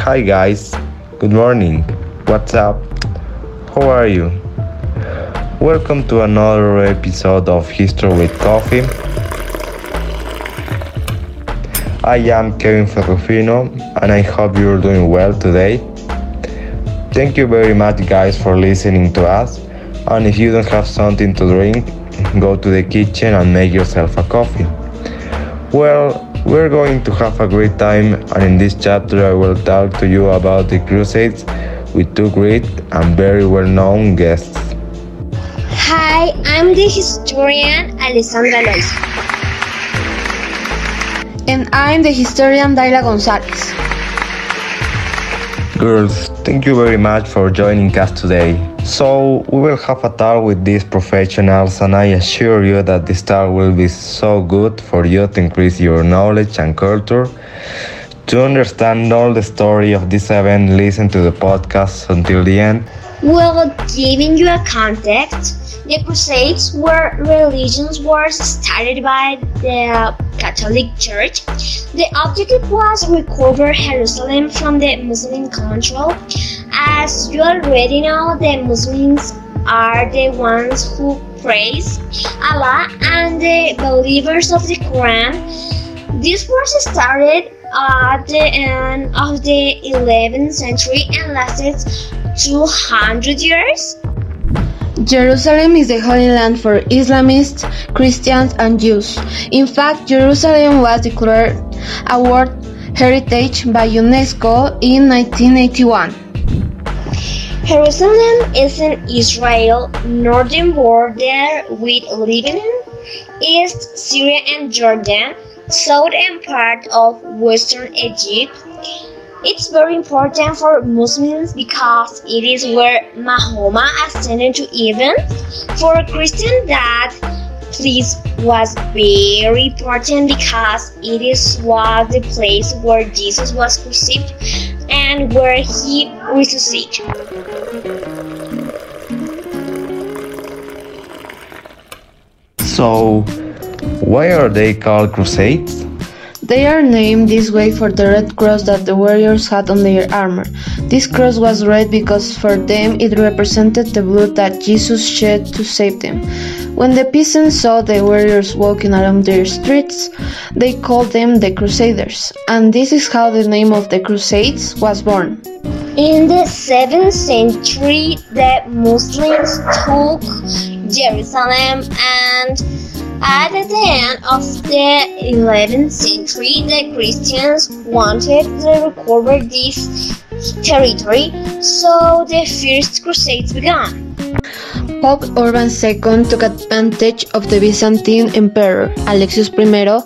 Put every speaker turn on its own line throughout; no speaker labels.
Hi guys, good morning. What's up? How are you? Welcome to another episode of History with Coffee. I am Kevin Ferrufino and I hope you're doing well today. Thank you very much guys for listening to us and if you don't have something to drink, go to the kitchen and make yourself a coffee. Well, we're going to have a great time, and in this chapter, I will talk to you about the Crusades with two great and very well known guests.
Hi, I'm the historian Alessandra Lois.
And I'm the historian Daila Gonzalez.
Girls, thank you very much for joining us today. So, we will have a talk with these professionals, and I assure you that this talk will be so good for you to increase your knowledge and culture. To understand all the story of this event, listen to the podcast until the end.
Well, giving you a context, the Crusades were religious wars started by the Catholic Church. The objective was to recover Jerusalem from the Muslim control. As you already know, the Muslims are the ones who praise Allah and the believers of the Quran. This wars started at the end of the 11th century and lasted 200 years.
Jerusalem is the holy land for Islamists, Christians, and Jews. In fact, Jerusalem was declared a World Heritage by UNESCO in 1981.
Jerusalem is in Israel, northern border with Lebanon, East Syria and Jordan, southern part of western Egypt. It's very important for Muslims because it is where Mahoma ascended to heaven. For a Christian that place was very important because it is was the place where Jesus was crucified and where he resuscitated.
So, why are they called Crusades?
They are named this way for the red cross that the warriors had on their armor. This cross was red because for them it represented the blood that Jesus shed to save them. When the peasants saw the warriors walking along their streets, they called them the Crusaders, and this is how the name of the Crusades was born.
In the 7th century, the Muslims took Jerusalem and at the end of the 11th century, the Christians wanted to recover this territory, so the First Crusades began.
Pope Urban II took advantage of the Byzantine Emperor Alexius I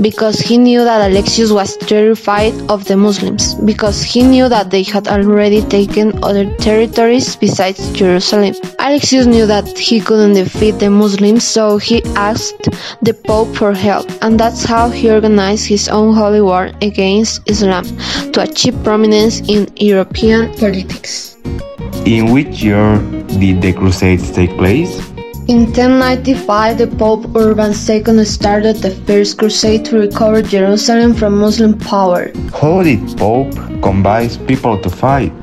because he knew that Alexius was terrified of the Muslims, because he knew that they had already taken other territories besides Jerusalem. Alexius knew that he couldn't defeat the Muslims, so he asked the Pope for help, and that's how he organized his own holy war against Islam to achieve prominence in European politics.
In which year did the Crusades take place?
In 1095, the Pope Urban II started the First Crusade to recover Jerusalem from Muslim power.
How did Pope convince people to fight?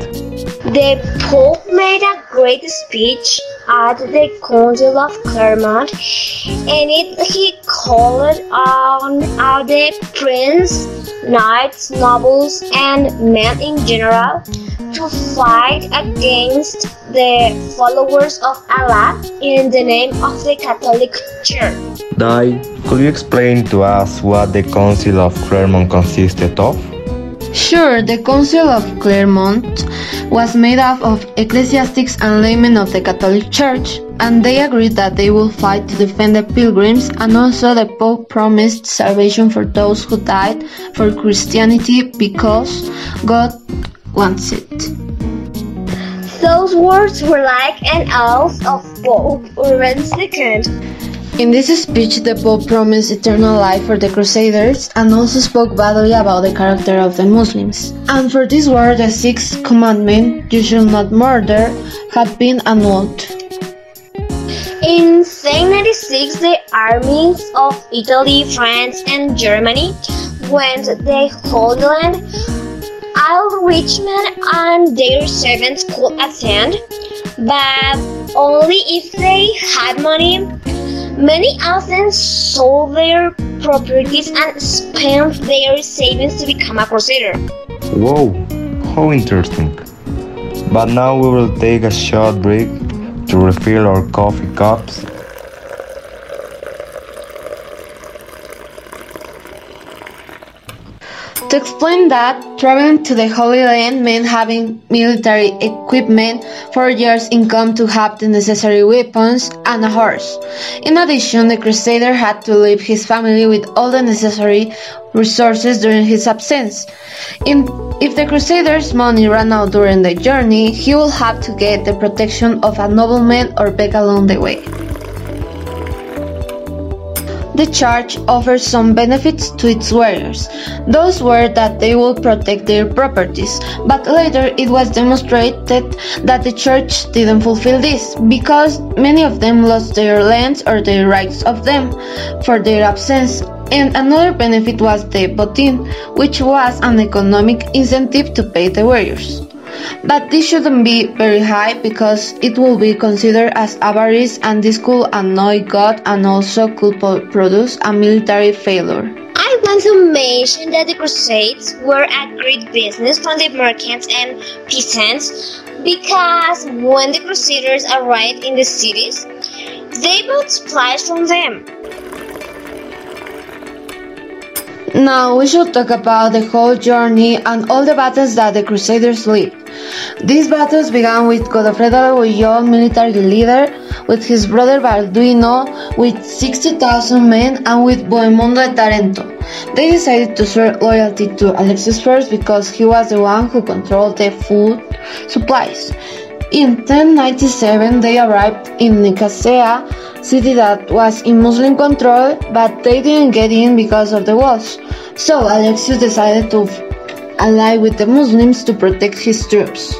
The Pope made a great speech at the Council of Clermont, and it, he called on all the princes, knights, nobles, and men in general to fight against the followers of Allah in the name of the Catholic Church.
Dai, could you explain to us what the Council of Clermont consisted of?
Sure, the Council of Clermont was made up of ecclesiastics and laymen of the Catholic Church, and they agreed that they will fight to defend the pilgrims, and also the Pope promised salvation for those who died for Christianity because God wants it.
Those words were like an oath of Pope Urban II.
In this speech, the Pope promised eternal life for the Crusaders and also spoke badly about the character of the Muslims. And for this war, the sixth commandment, you shall not murder, had been annulled.
In 1796, the armies of Italy, France, and Germany went to the Holy While rich men and their servants could attend, but only if they had money. Many Athens sold their properties and spent their savings to become a crusader.
Whoa, how interesting. But now we will take a short break to refill our coffee cups
To explain that, traveling to the Holy Land meant having military equipment, four years' income to have the necessary weapons, and a horse. In addition, the crusader had to leave his family with all the necessary resources during his absence. In, if the crusader's money ran out during the journey, he would have to get the protection of a nobleman or beg along the way. The church offers some benefits to its warriors. Those were that they would protect their properties, but later it was demonstrated that the church didn't fulfill this because many of them lost their lands or their rights of them for their absence. And another benefit was the botin, which was an economic incentive to pay the warriors. But this shouldn't be very high because it will be considered as avarice and this could annoy God and also could produce a military failure.
I want to mention that the Crusades were a great business for the merchants and peasants because when the Crusaders arrived in the cities, they bought supplies from them.
Now we should talk about the whole journey and all the battles that the Crusaders lived. These battles began with Godofredo de military leader, with his brother Balduino, with 60,000 men, and with Bohemundo de Tarento. They decided to swear loyalty to Alexius I because he was the one who controlled the food supplies. In 1097, they arrived in Nicaea, city that was in Muslim control, but they didn't get in because of the walls. So Alexius decided to ally with the Muslims to protect his troops.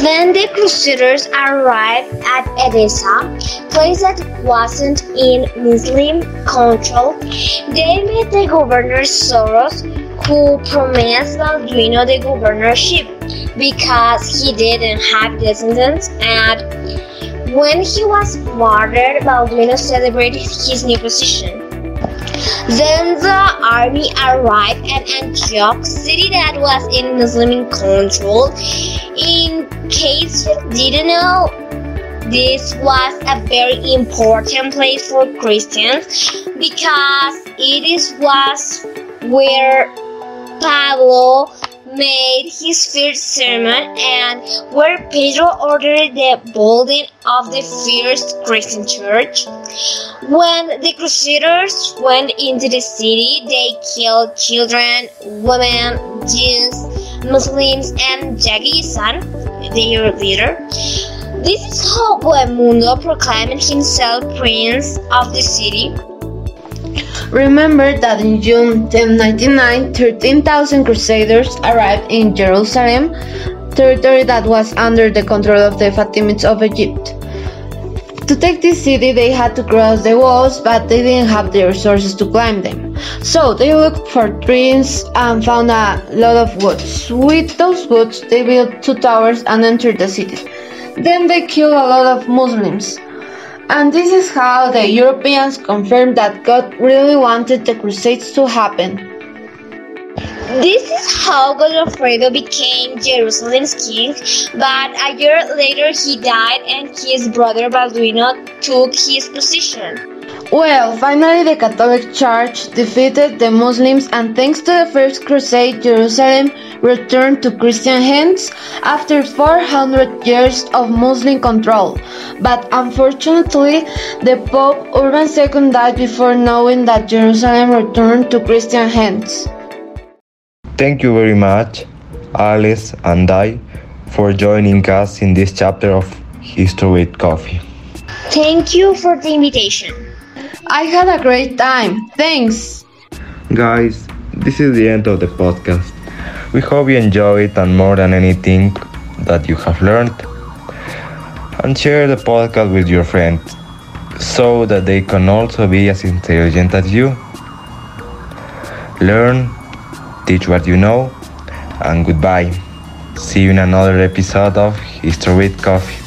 Then the Crusaders arrived at Edessa, place that wasn't in Muslim control. They met the governor Thoros, who promised Balduino the governorship because he didn't have descendants and when he was martyred, Balduino celebrated his new position. Then the army arrived at Antioch, city that was in Muslim control. In case you didn't know, this was a very important place for Christians because it is was where Pablo made his first sermon and where Pedro ordered the building of the first Christian church. When the Crusaders went into the city, they killed children, women, Jews, Muslims, and Genghis Khan, their leader. This is how Bohemundo proclaimed himself prince of the city.
Remember that in June 1099, 13,000 Crusaders arrived in Jerusalem, territory that was under the control of the Fatimids of Egypt. To take this city, they had to cross the walls, but they didn't have the resources to climb them. So they looked for trees and found a lot of woods. With those woods, they built two towers and entered the city. Then they killed a lot of Muslims. And this is how the Europeans confirmed that God really wanted the Crusades to happen.
This is how Godofredo became Jerusalem's king, but a year later he died and his brother Balduino took his position.
Well, finally the Catholic Church defeated the Muslims and thanks to the First Crusade, Jerusalem returned to Christian hands after 400 years of Muslim control. But unfortunately, the Pope Urban II died before knowing that Jerusalem returned to Christian hands.
Thank you very much, Alice and I, for joining us in this chapter of History with Coffee.
Thank you for the invitation.
I had a great time. Thanks.
Guys, this is the end of the podcast. We hope you enjoy it and more than anything that you have learned. And share the podcast with your friends so that they can also be as intelligent as you. Learn, teach what you know, and goodbye. See you in another episode of History with Coffee.